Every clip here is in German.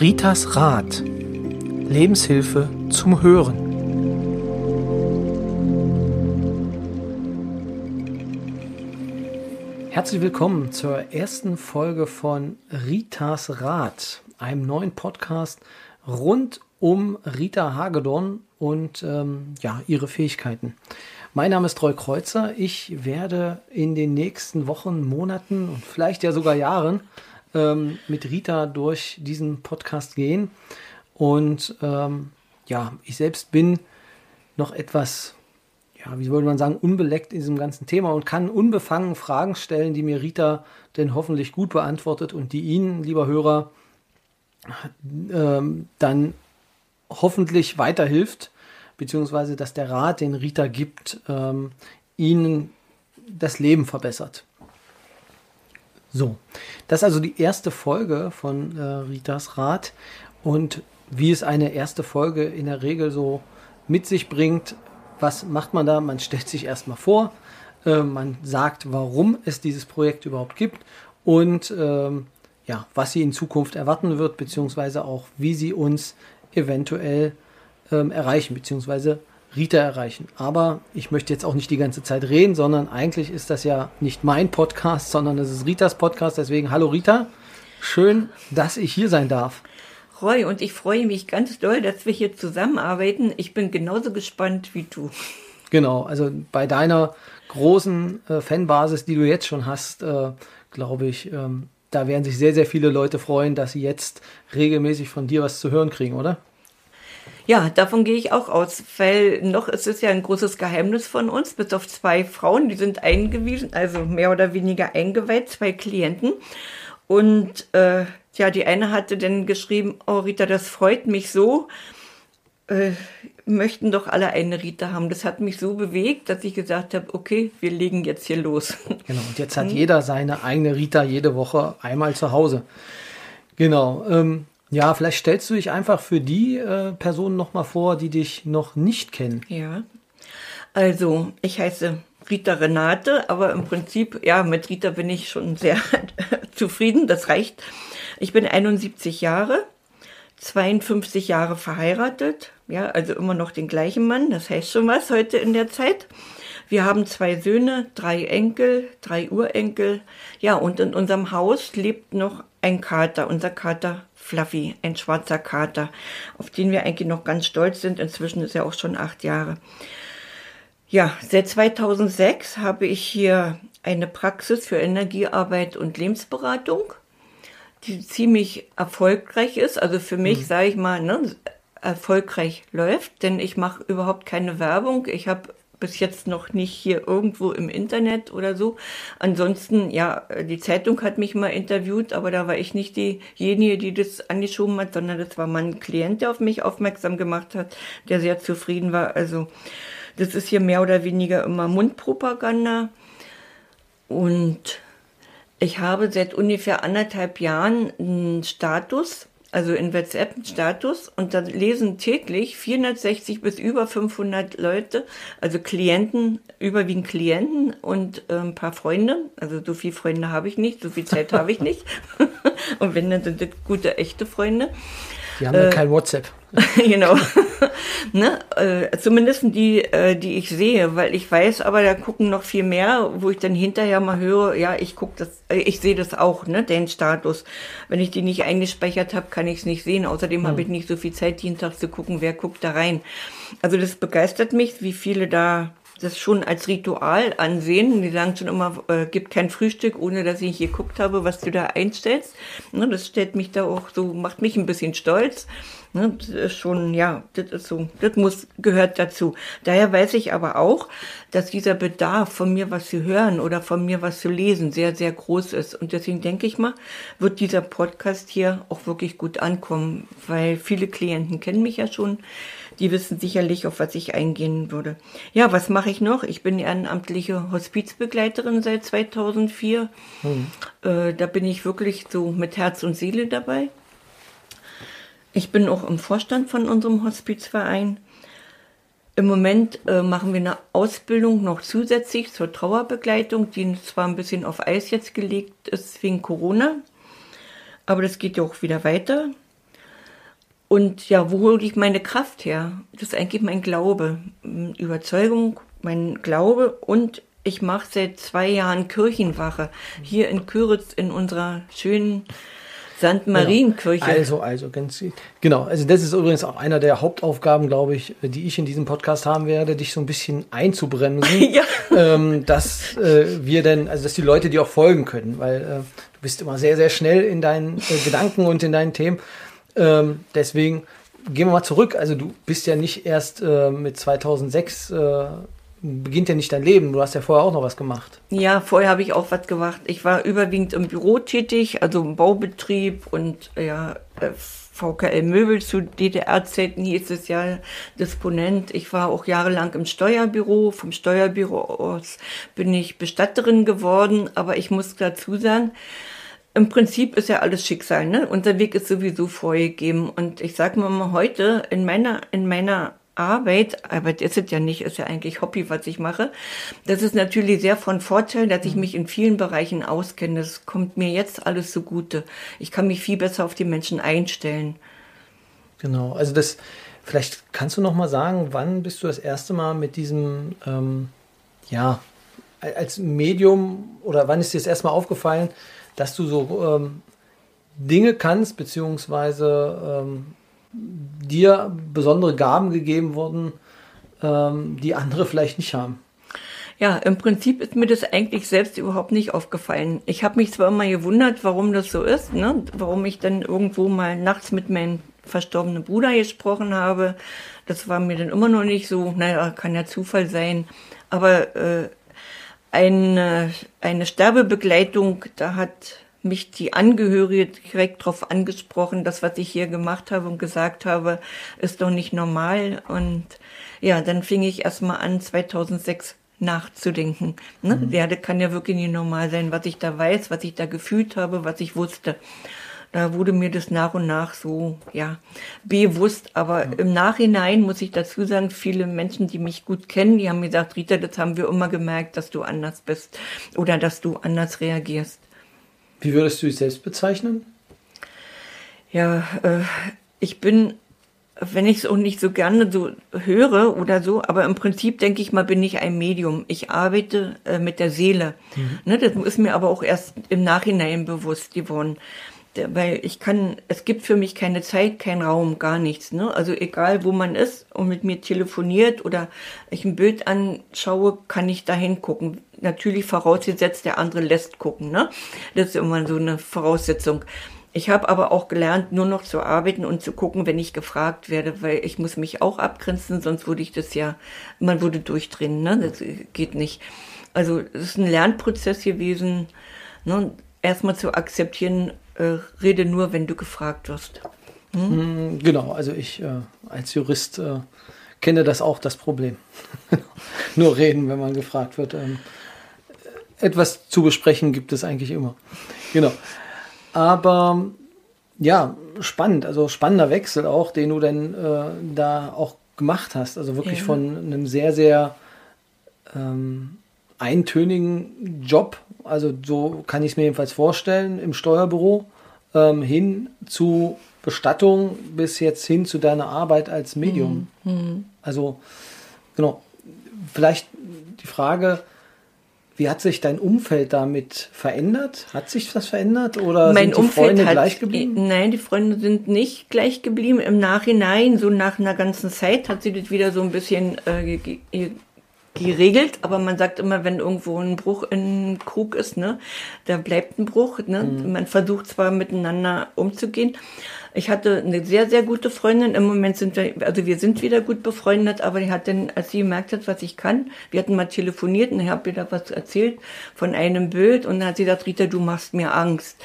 Ritas Rat. Lebenshilfe zum Hören. Herzlich willkommen zur ersten Folge von Ritas Rat, einem neuen Podcast rund um Rita Hagedorn und ähm, ja, ihre Fähigkeiten. Mein Name ist Treu Kreuzer. Ich werde in den nächsten Wochen, Monaten und vielleicht ja sogar Jahren ähm, mit Rita durch diesen Podcast gehen. Und ähm, ja, ich selbst bin noch etwas, ja, wie würde man sagen, unbeleckt in diesem ganzen Thema und kann unbefangen Fragen stellen, die mir Rita denn hoffentlich gut beantwortet und die Ihnen, lieber Hörer, ähm, dann hoffentlich weiterhilft, beziehungsweise dass der Rat, den Rita gibt, ähm, Ihnen das Leben verbessert. So, das ist also die erste Folge von äh, Ritas Rat und wie es eine erste Folge in der Regel so mit sich bringt, was macht man da? Man stellt sich erstmal vor, äh, man sagt, warum es dieses Projekt überhaupt gibt und ähm, ja, was sie in Zukunft erwarten wird, beziehungsweise auch wie sie uns eventuell ähm, erreichen, beziehungsweise Rita erreichen. Aber ich möchte jetzt auch nicht die ganze Zeit reden, sondern eigentlich ist das ja nicht mein Podcast, sondern es ist Ritas Podcast. Deswegen, hallo Rita, schön, dass ich hier sein darf. Roy, und ich freue mich ganz doll, dass wir hier zusammenarbeiten. Ich bin genauso gespannt wie du. Genau, also bei deiner großen äh, Fanbasis, die du jetzt schon hast, äh, glaube ich, ähm, da werden sich sehr, sehr viele Leute freuen, dass sie jetzt regelmäßig von dir was zu hören kriegen, oder? Ja, davon gehe ich auch aus, weil noch ist es ja ein großes Geheimnis von uns, bis auf zwei Frauen, die sind eingewiesen, also mehr oder weniger eingeweiht, zwei Klienten. Und äh, ja, die eine hatte dann geschrieben, oh Rita, das freut mich so. Äh, möchten doch alle eine Rita haben. Das hat mich so bewegt, dass ich gesagt habe, okay, wir legen jetzt hier los. Genau, und jetzt hat mhm. jeder seine eigene Rita jede Woche einmal zu Hause. Genau. Ähm, ja, vielleicht stellst du dich einfach für die äh, Personen nochmal vor, die dich noch nicht kennen. Ja. Also, ich heiße Rita Renate, aber im Prinzip, ja, mit Rita bin ich schon sehr zufrieden. Das reicht. Ich bin 71 Jahre, 52 Jahre verheiratet, ja, also immer noch den gleichen Mann. Das heißt schon was heute in der Zeit. Wir haben zwei Söhne, drei Enkel, drei Urenkel. Ja, und in unserem Haus lebt noch ein Kater, unser Kater Fluffy, ein schwarzer Kater, auf den wir eigentlich noch ganz stolz sind. Inzwischen ist er auch schon acht Jahre. Ja, seit 2006 habe ich hier eine Praxis für Energiearbeit und Lebensberatung, die ziemlich erfolgreich ist. Also für mich, mhm. sage ich mal, ne, erfolgreich läuft, denn ich mache überhaupt keine Werbung. Ich habe bis jetzt noch nicht hier irgendwo im Internet oder so. Ansonsten, ja, die Zeitung hat mich mal interviewt, aber da war ich nicht diejenige, die das angeschoben hat, sondern das war mein Klient, der auf mich aufmerksam gemacht hat, der sehr zufrieden war. Also, das ist hier mehr oder weniger immer Mundpropaganda. Und ich habe seit ungefähr anderthalb Jahren einen Status also in WhatsApp Status und da lesen täglich 460 bis über 500 Leute, also Klienten, überwiegend Klienten und äh, ein paar Freunde. Also so viele Freunde habe ich nicht, so viel Zeit habe ich nicht. und wenn, dann sind das gute, echte Freunde. Die haben äh, kein WhatsApp. genau. ne? Äh, zumindest die, äh, die ich sehe, weil ich weiß, aber da gucken noch viel mehr, wo ich dann hinterher mal höre, ja, ich guck das, äh, ich sehe das auch, ne, den Status. Wenn ich die nicht eingespeichert habe, kann ich es nicht sehen. Außerdem mhm. habe ich nicht so viel Zeit, jeden Tag zu gucken, wer guckt da rein. Also das begeistert mich, wie viele da das schon als Ritual ansehen. Die sagen schon immer, äh, gibt kein Frühstück, ohne dass ich geguckt habe, was du da einstellst. Ne, das stellt mich da auch so, macht mich ein bisschen stolz. Ne, das ist schon, ja, das ist so, das muss, gehört dazu. Daher weiß ich aber auch, dass dieser Bedarf, von mir was zu hören oder von mir was zu lesen, sehr, sehr groß ist. Und deswegen denke ich mal, wird dieser Podcast hier auch wirklich gut ankommen, weil viele Klienten kennen mich ja schon die wissen sicherlich, auf was ich eingehen würde. Ja, was mache ich noch? Ich bin ehrenamtliche Hospizbegleiterin seit 2004. Mhm. Äh, da bin ich wirklich so mit Herz und Seele dabei. Ich bin auch im Vorstand von unserem Hospizverein. Im Moment äh, machen wir eine Ausbildung noch zusätzlich zur Trauerbegleitung, die zwar ein bisschen auf Eis jetzt gelegt ist wegen Corona, aber das geht ja auch wieder weiter. Und ja, wo hole ich meine Kraft her? Das ist eigentlich mein Glaube, Überzeugung, mein Glaube und ich mache seit zwei Jahren Kirchenwache hier in Küritz in unserer schönen St. Marienkirche. Genau. Also, also ganz genau. Also das ist übrigens auch einer der Hauptaufgaben, glaube ich, die ich in diesem Podcast haben werde, dich so ein bisschen einzubremsen, ja. ähm, dass äh, wir denn, also dass die Leute dir auch folgen können, weil äh, du bist immer sehr, sehr schnell in deinen äh, Gedanken und in deinen Themen. Ähm, deswegen gehen wir mal zurück. Also du bist ja nicht erst äh, mit 2006 äh, beginnt ja nicht dein Leben. Du hast ja vorher auch noch was gemacht. Ja, vorher habe ich auch was gemacht. Ich war überwiegend im Büro tätig, also im Baubetrieb und ja, äh, VKL Möbel zu DDR-Zeiten hieß es ja Disponent. Ich war auch jahrelang im Steuerbüro. Vom Steuerbüro aus bin ich Bestatterin geworden, aber ich muss dazu sagen, im Prinzip ist ja alles Schicksal, ne? Unser Weg ist sowieso vorgegeben. Und ich sag mal heute, in meiner, in meiner Arbeit, Arbeit ist es ja nicht, ist ja eigentlich Hobby, was ich mache. Das ist natürlich sehr von Vorteil, dass ich mhm. mich in vielen Bereichen auskenne. Das kommt mir jetzt alles zugute. Ich kann mich viel besser auf die Menschen einstellen. Genau, also das, vielleicht kannst du noch mal sagen, wann bist du das erste Mal mit diesem, ähm, ja, als Medium oder wann ist dir das erste Mal aufgefallen, dass du so ähm, Dinge kannst, beziehungsweise ähm, dir besondere Gaben gegeben wurden, ähm, die andere vielleicht nicht haben? Ja, im Prinzip ist mir das eigentlich selbst überhaupt nicht aufgefallen. Ich habe mich zwar immer gewundert, warum das so ist, ne? warum ich dann irgendwo mal nachts mit meinem verstorbenen Bruder gesprochen habe. Das war mir dann immer noch nicht so, naja, kann ja Zufall sein. Aber äh, eine, eine Sterbebegleitung, da hat mich die Angehörige direkt darauf angesprochen, das, was ich hier gemacht habe und gesagt habe, ist doch nicht normal. Und ja, dann fing ich erstmal an, 2006 nachzudenken. Ne? Mhm. Ja, das kann ja wirklich nicht normal sein, was ich da weiß, was ich da gefühlt habe, was ich wusste. Da wurde mir das nach und nach so, ja, bewusst. Aber ja. im Nachhinein muss ich dazu sagen, viele Menschen, die mich gut kennen, die haben gesagt, Rita, das haben wir immer gemerkt, dass du anders bist oder dass du anders reagierst. Wie würdest du dich selbst bezeichnen? Ja, äh, ich bin, wenn ich es auch nicht so gerne so höre oder so, aber im Prinzip denke ich mal, bin ich ein Medium. Ich arbeite äh, mit der Seele. Mhm. Ne, das ist mir aber auch erst im Nachhinein bewusst geworden weil ich kann, es gibt für mich keine Zeit, kein Raum, gar nichts. Ne? Also egal, wo man ist und mit mir telefoniert oder ich ein Bild anschaue, kann ich da hingucken. Natürlich vorausgesetzt, der andere lässt gucken. Ne? Das ist immer so eine Voraussetzung. Ich habe aber auch gelernt, nur noch zu arbeiten und zu gucken, wenn ich gefragt werde, weil ich muss mich auch abgrenzen, sonst würde ich das ja, man würde durchdrehen, ne? Das geht nicht. Also es ist ein Lernprozess gewesen, ne? erstmal zu akzeptieren, äh, rede nur, wenn du gefragt wirst. Hm? Genau, also ich äh, als Jurist äh, kenne das auch, das Problem. nur reden, wenn man gefragt wird. Ähm, etwas zu besprechen gibt es eigentlich immer. Genau. Aber ja, spannend, also spannender Wechsel auch, den du denn äh, da auch gemacht hast. Also wirklich ja. von einem sehr, sehr ähm, eintönigen Job, also so kann ich es mir jedenfalls vorstellen, im Steuerbüro ähm, hin zu Bestattung bis jetzt hin zu deiner Arbeit als Medium. Mhm. mhm. Also genau, vielleicht die Frage, wie hat sich dein Umfeld damit verändert? Hat sich das verändert oder mein sind die Umfeld Freunde hat, gleich geblieben? Nein, die Freunde sind nicht gleich geblieben. Im Nachhinein, so nach einer ganzen Zeit, hat sie das wieder so ein bisschen äh, geregelt, aber man sagt immer, wenn irgendwo ein Bruch in Krug ist, ne, da bleibt ein Bruch, ne? Mhm. Man versucht zwar miteinander umzugehen. Ich hatte eine sehr, sehr gute Freundin. Im Moment sind wir, also wir sind wieder gut befreundet, aber die hat dann, als sie gemerkt hat, was ich kann, wir hatten mal telefoniert und ich habe ihr da was erzählt von einem Bild und dann hat sie gesagt, Rita, du machst mir Angst.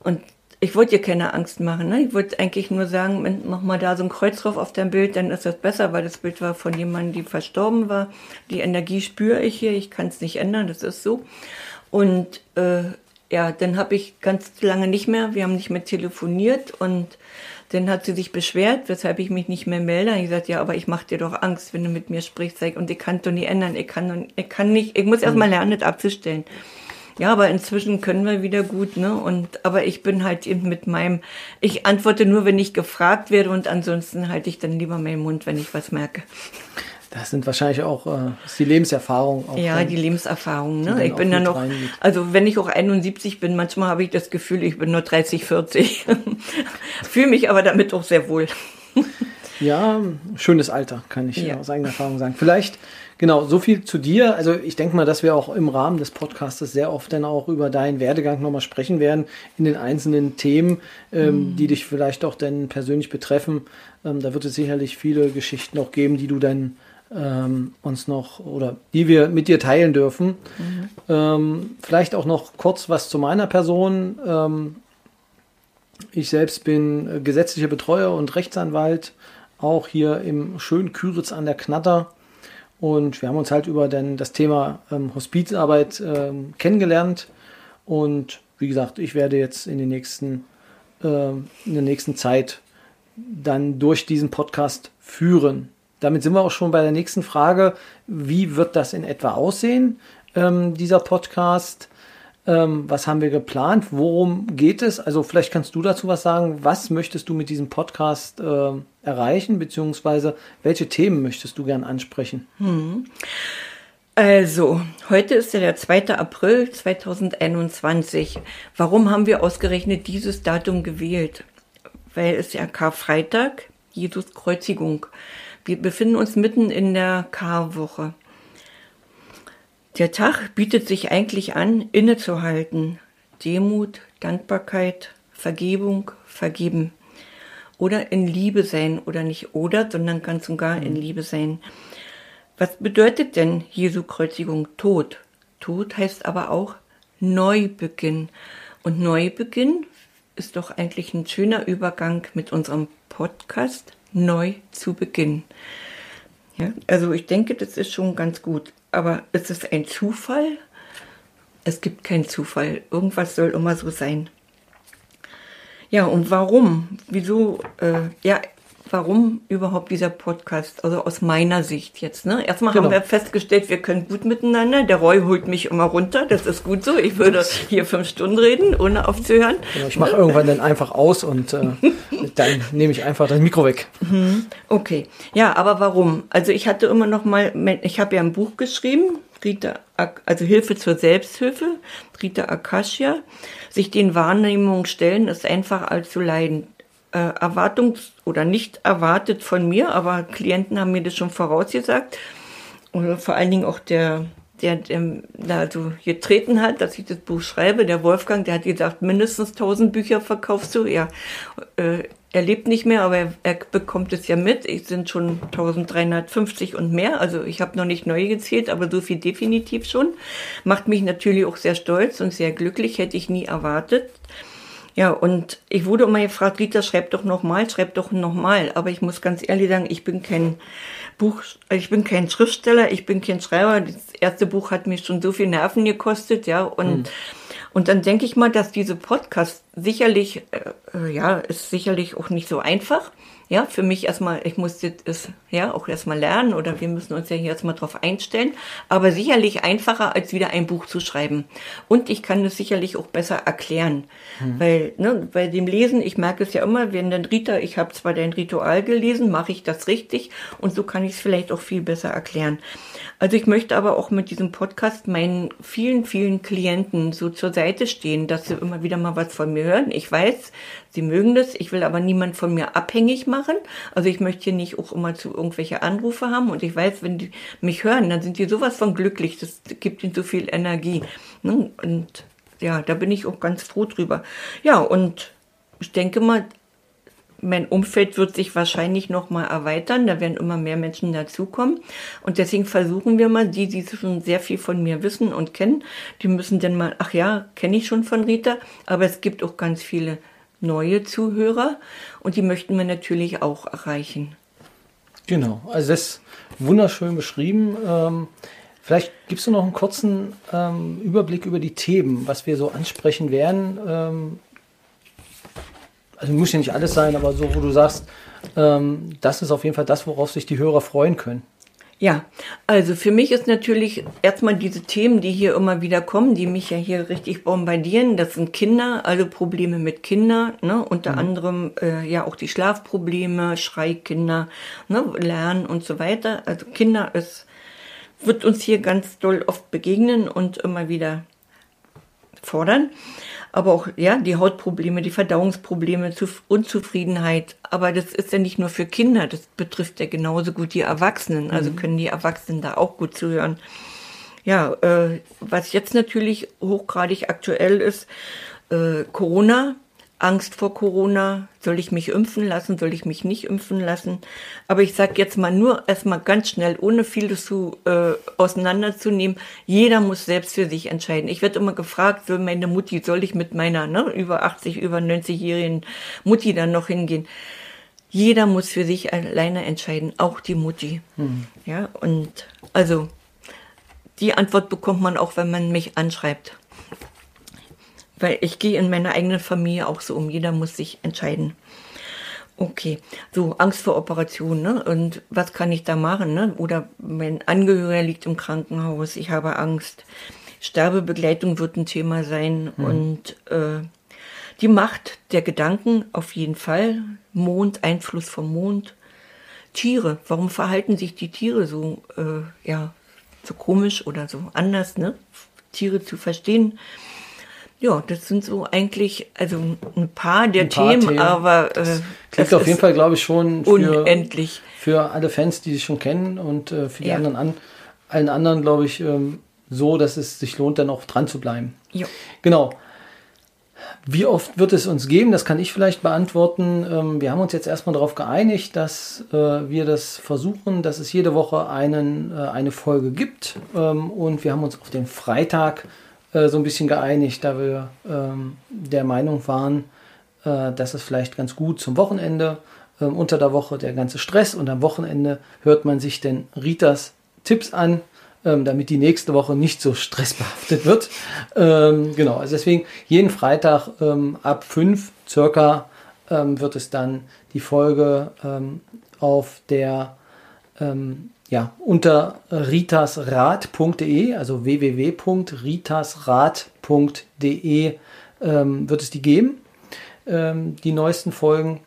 Und ich wollte ihr keine Angst machen. Ne? Ich wollte eigentlich nur sagen, mach mal da so ein Kreuz drauf auf dein Bild, dann ist das besser, weil das Bild war von jemandem, die verstorben war. Die Energie spüre ich hier, ich kann es nicht ändern, das ist so. Und äh, ja, dann habe ich ganz lange nicht mehr, wir haben nicht mehr telefoniert und dann hat sie sich beschwert, weshalb ich mich nicht mehr melde. Ich gesagt, ja, aber ich mache dir doch Angst, wenn du mit mir sprichst. Und ich kann doch nie ändern. Ich kann, ich kann nicht, ich muss erst mal lernen, das abzustellen. Ja, aber inzwischen können wir wieder gut, ne? Und aber ich bin halt eben mit meinem, ich antworte nur, wenn ich gefragt werde und ansonsten halte ich dann lieber meinen Mund, wenn ich was merke. Das sind wahrscheinlich auch äh, die Lebenserfahrung. Auch ja, dann, die Lebenserfahrung. Ne? Ich bin dann noch, reingeht. also wenn ich auch 71 bin, manchmal habe ich das Gefühl, ich bin nur 30, 40. Fühle mich aber damit auch sehr wohl. Ja, schönes Alter, kann ich Ja. aus eigener Erfahrung sagen. Vielleicht, genau, so viel zu dir. Also ich denke mal, dass wir auch im Rahmen des Podcastes sehr oft dann auch über deinen Werdegang nochmal sprechen werden, in den einzelnen Themen, ähm, die dich vielleicht auch dann persönlich betreffen. Ähm, da wird es sicherlich viele Geschichten auch geben, die du dann ähm, uns noch oder die wir mit dir teilen dürfen. Ähm, vielleicht auch noch kurz was zu meiner Person. Ähm, ich selbst bin gesetzlicher Betreuer und Rechtsanwalt, auch hier im schönen Küritz an der Knatter. Und wir haben uns halt über den, das Thema ähm, Hospizarbeit ähm, kennengelernt. Und wie gesagt, ich werde jetzt in, den nächsten, ähm, in der nächsten Zeit dann durch diesen Podcast führen. Damit sind wir auch schon bei der nächsten Frage. Wie wird das in etwa aussehen, ähm, dieser Podcast? Ähm, was haben wir geplant? Worum geht es? Also vielleicht kannst du dazu was sagen. Was möchtest du mit diesem Podcast äh, erreichen, beziehungsweise welche Themen möchtest du gern ansprechen? Also, heute ist ja der 2. April 2021. Warum haben wir ausgerechnet dieses Datum gewählt? Weil es ja Karfreitag, Jesus Kreuzigung. Wir befinden uns mitten in der Karwoche. Der Tag bietet sich eigentlich an, innezuhalten. Demut, Dankbarkeit, Vergebung, vergeben. Oder in Liebe sein oder nicht oder, sondern ganz und gar in Liebe sein. Was bedeutet denn Jesu Kreuzigung Tod? Tod heißt aber auch Neubeginn. Und Neubeginn ist doch eigentlich ein schöner Übergang mit unserem Podcast Neu zu beginnen. Ja, also ich denke, das ist schon ganz gut. Aber ist es ein Zufall? Es gibt keinen Zufall. Irgendwas soll immer so sein. Ja, und warum? Wieso? Äh, ja, warum überhaupt dieser Podcast? Also aus meiner Sicht jetzt. Ne? Erstmal Genau. haben wir festgestellt, wir können gut miteinander. Der Roy holt mich immer runter. Das ist gut so. Ich würde hier fünf Stunden reden, ohne aufzuhören. Genau, ich mache irgendwann dann einfach aus und äh, dann nehme ich einfach das Mikro weg. Okay, ja, aber warum? Also ich hatte immer noch mal, ich habe ja ein Buch geschrieben, Rita, also Hilfe zur Selbsthilfe, Rita Akasha. Sich den Wahrnehmungen stellen ist einfacher als zu leiden. Äh, Erwartungs- oder nicht erwartet von mir, aber Klienten haben mir das schon vorausgesagt. Oder vor allen Dingen auch der, der, der da so getreten hat, dass ich das Buch schreibe, der Wolfgang, der hat gesagt, mindestens 1000 Bücher verkaufst du. Ja, äh, er lebt nicht mehr, aber er, er bekommt es ja mit. Es sind schon 1350 und mehr. Also ich habe noch nicht neu gezählt, aber so viel definitiv schon. Macht mich natürlich auch sehr stolz und sehr glücklich, hätte ich nie erwartet. Ja, und ich wurde immer gefragt, Rita, schreib doch nochmal, schreib doch nochmal. Aber ich muss ganz ehrlich sagen, ich bin kein Buch, ich bin kein Schriftsteller, ich bin kein Schreiber. Das erste Buch hat mir schon so viel Nerven gekostet, ja. Und, und dann denke ich mal, dass diese Podcast sicherlich, äh, äh, ja, ist sicherlich auch nicht so einfach. Ja, für mich erstmal, ich musste es ja auch erstmal lernen oder wir müssen uns ja hier erstmal drauf einstellen, aber sicherlich einfacher als wieder ein Buch zu schreiben. Und ich kann es sicherlich auch besser erklären, weil ne, bei dem Lesen, ich merke es ja immer, wenn dann Rita, ich habe zwar dein Ritual gelesen, mache ich das richtig und so kann ich es vielleicht auch viel besser erklären. Also ich möchte aber auch mit diesem Podcast meinen vielen, vielen Klienten so zur Seite stehen, dass sie immer wieder mal was von mir hören. Ich weiß, sie mögen das, ich will aber niemand von mir abhängig machen. Also ich möchte hier nicht auch immer zu irgendwelche Anrufe haben und ich weiß, wenn die mich hören, dann sind die sowas von glücklich, das gibt ihnen so viel Energie. ne? Und ja, da bin ich auch ganz froh drüber. Ja, und ich denke mal, mein Umfeld wird sich wahrscheinlich noch mal erweitern. Da werden immer mehr Menschen dazukommen. Und deswegen versuchen wir mal, die, die schon sehr viel von mir wissen und kennen, die müssen dann mal, ach ja, kenne ich schon von Rita. Aber es gibt auch ganz viele neue Zuhörer und die möchten wir natürlich auch erreichen. Genau, also das ist wunderschön beschrieben. Ähm, vielleicht gibst du noch einen kurzen ähm, Überblick über die Themen, was wir so ansprechen werden. Ähm, also muss ja nicht alles sein, aber so, wo du sagst, ähm, das ist auf jeden Fall das, worauf sich die Hörer freuen können. Ja, also für mich ist natürlich erstmal diese Themen, die hier immer wieder kommen, die mich ja hier richtig bombardieren. Das sind Kinder, also Probleme mit Kindern, ne? unter mhm. anderem äh, ja auch die Schlafprobleme, Schreikinder, ne? Lernen und so weiter. Also Kinder ist, wird uns hier ganz doll oft begegnen und immer wieder fordern aber auch ja die Hautprobleme, die Verdauungsprobleme, Unzufriedenheit. Aber das ist ja nicht nur für Kinder, das betrifft ja genauso gut die Erwachsenen. Also mhm. können die Erwachsenen da auch gut zuhören. Ja, äh, was jetzt natürlich hochgradig aktuell ist, äh, Corona Angst vor Corona, soll ich mich impfen lassen, soll ich mich nicht impfen lassen. Aber ich sage jetzt mal nur erstmal ganz schnell, ohne vieles zu, äh, auseinanderzunehmen, jeder muss selbst für sich entscheiden. Ich werde immer gefragt, für meine Mutti, soll ich mit meiner ne, über 80, über 90-jährigen Mutti dann noch hingehen? Jeder muss für sich alleine entscheiden, auch die Mutti. Hm. Ja, und also die Antwort bekommt man auch, wenn man mich anschreibt. Weil ich gehe in meiner eigenen Familie auch so um. Jeder muss sich entscheiden. Okay, so Angst vor Operationen, ne? Und was kann ich da machen, ne? Oder mein Angehöriger liegt im Krankenhaus, ich habe Angst. Sterbebegleitung wird ein Thema sein mhm. und äh, die Macht der Gedanken auf jeden Fall. Mond, Einfluss vom Mond. Tiere, warum verhalten sich die Tiere so, äh, ja, so komisch oder so anders, ne? Tiere zu verstehen. Ja, das sind so eigentlich, also ein paar der ein paar Themen, Themen, aber äh, klingt auf jeden Fall, glaube ich, schon für, unendlich. für alle Fans, die sich schon kennen und äh, für die ja. anderen an, allen anderen, glaube ich, ähm, so, dass es sich lohnt, dann auch dran zu bleiben. Jo. Genau. Wie oft wird es uns geben? Das kann ich vielleicht beantworten. Ähm, wir haben uns jetzt erstmal darauf geeinigt, dass äh, wir das versuchen, dass es jede Woche einen, äh, eine Folge gibt. Ähm, und wir haben uns auf den Freitag äh, so ein bisschen geeinigt, da wir ähm, der Meinung waren, äh, dass es vielleicht ganz gut zum Wochenende, äh, unter der Woche der ganze Stress und am Wochenende hört man sich denn Ritas Tipps an, ähm, damit die nächste Woche nicht so stressbehaftet wird. Ähm, genau, also deswegen jeden Freitag ähm, ab 5 circa ähm, wird es dann die Folge ähm, auf der ja, unter ritasrad.de, also www.ritasrad.de ähm, wird es die geben, ähm, die neuesten Folgen,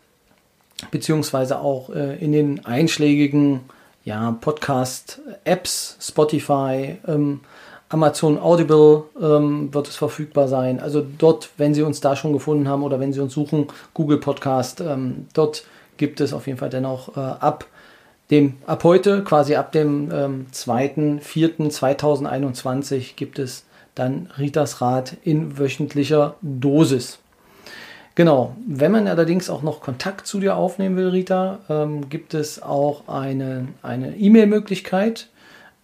beziehungsweise auch äh, in den einschlägigen ja, Podcast-Apps, Spotify, ähm, Amazon Audible ähm, wird es verfügbar sein. Also dort, wenn Sie uns da schon gefunden haben oder wenn Sie uns suchen, Google Podcast, ähm, dort gibt es auf jeden Fall dann auch äh, ab dem, ab heute, quasi ab dem ähm, 2.4.2021 gibt es dann Ritas Rat in wöchentlicher Dosis. Genau, wenn man allerdings auch noch Kontakt zu dir aufnehmen will, Rita, ähm, gibt es auch eine E-Mail-Möglichkeit.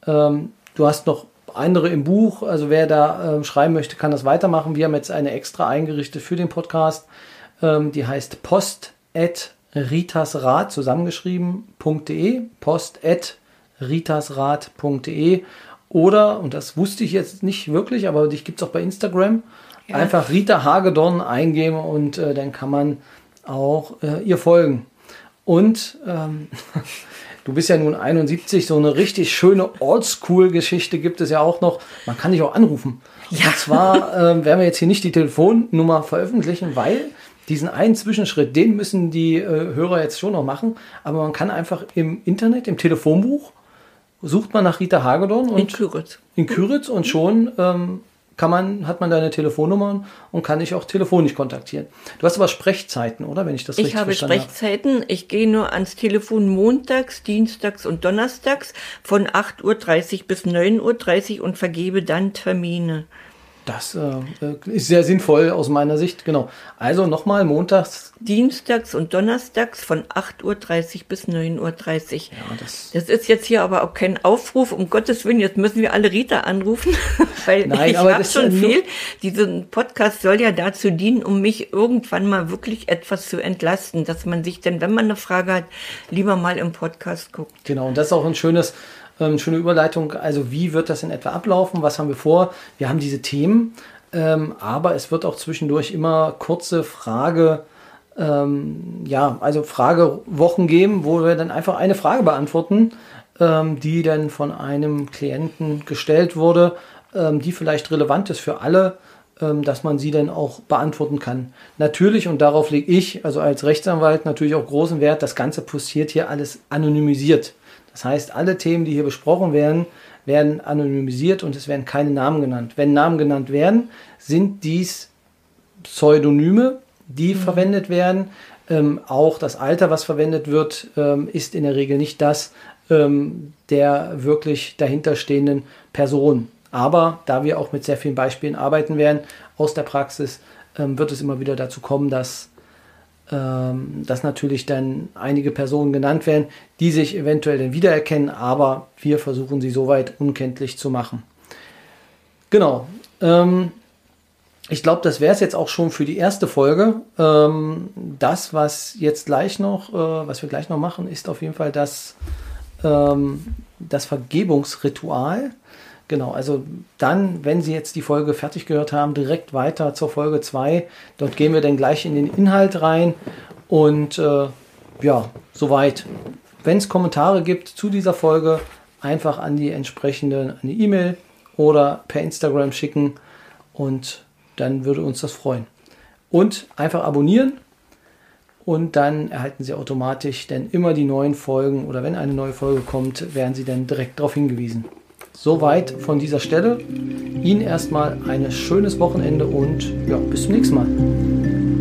Ähm, du hast noch andere im Buch, also wer da äh, schreiben möchte, kann das weitermachen. Wir haben jetzt eine extra eingerichtet für den Podcast, ähm, die heißt post@ ritasrad zusammengeschrieben.de, post at ritasrad.de oder, und das wusste ich jetzt nicht wirklich, aber dich gibt es auch bei Instagram, ja. einfach Rita Hagedorn eingeben und äh, dann kann man auch äh, ihr folgen. Und ähm, du bist ja nun 71, so eine richtig schöne Oldschool-Geschichte gibt es ja auch noch. Man kann dich auch anrufen. Ja. Und zwar äh, werden wir jetzt hier nicht die Telefonnummer veröffentlichen, weil diesen einen Zwischenschritt, den müssen die äh, Hörer jetzt schon noch machen. Aber man kann einfach im Internet, im Telefonbuch, sucht man nach Rita Hagedorn und in Küritz. In Küritz und schon ähm, kann man, hat man deine Telefonnummern und kann dich auch telefonisch kontaktieren. Du hast aber Sprechzeiten, oder? Wenn ich das ich richtig habe Sprechzeiten. Habe. Ich gehe nur ans Telefon montags, dienstags und donnerstags von 8.30 Uhr bis 9.30 Uhr und vergebe dann Termine. Das äh, ist sehr sinnvoll aus meiner Sicht, genau. Also nochmal montags. Dienstags und donnerstags von 8.30 Uhr bis 9.30 Uhr. Ja, das, das ist jetzt hier aber auch kein Aufruf, um Gottes Willen, jetzt müssen wir alle Rita anrufen, weil Nein, ich habe schon viel. Dieser Podcast soll ja dazu dienen, um mich irgendwann mal wirklich etwas zu entlasten, dass man sich denn, wenn man eine Frage hat, lieber mal im Podcast guckt. Genau, und das ist auch ein schönes ähm, schöne Überleitung. Also wie wird das in etwa ablaufen? Was haben wir vor? Wir haben diese Themen, ähm, aber es wird auch zwischendurch immer kurze Frage, ähm, ja, also Fragewochen geben, wo wir dann einfach eine Frage beantworten. ähm, die dann von einem Klienten gestellt wurde, ähm, die vielleicht relevant ist für alle, ähm, dass man sie dann auch beantworten kann. Natürlich, und darauf lege ich, also als Rechtsanwalt, natürlich auch großen Wert, das Ganze passiert hier alles anonymisiert. Das heißt, alle Themen, die hier besprochen werden, werden anonymisiert und es werden keine Namen genannt. Wenn Namen genannt werden, sind dies Pseudonyme, die mhm. verwendet werden. Ähm, auch das Alter, was verwendet wird, ähm, ist in der Regel nicht das ähm, der wirklich dahinterstehenden Person. Aber da wir auch mit sehr vielen Beispielen arbeiten werden aus der Praxis, ähm, wird es immer wieder dazu kommen, dass, ähm, dass natürlich dann einige Personen genannt werden, die sich eventuell dann wiedererkennen, aber wir versuchen sie soweit unkenntlich zu machen. Genau. Ähm, ich glaube, das wäre es jetzt auch schon für die erste Folge. Ähm, das, was jetzt gleich noch, äh, was wir gleich noch machen, ist auf jeden Fall das, ähm, das Vergebungsritual. Genau, also dann, wenn Sie jetzt die Folge fertig gehört haben, direkt weiter zur Folge 2. Dort gehen wir dann gleich in den Inhalt rein. Und äh, ja, soweit. Wenn es Kommentare gibt zu dieser Folge, einfach an die entsprechende E-Mail oder per Instagram schicken und dann würde uns das freuen. Und einfach abonnieren und dann erhalten Sie automatisch dann immer die neuen Folgen oder wenn eine neue Folge kommt, werden Sie dann direkt darauf hingewiesen. Soweit von dieser Stelle. Ihnen erstmal ein schönes Wochenende und ja, bis zum nächsten Mal.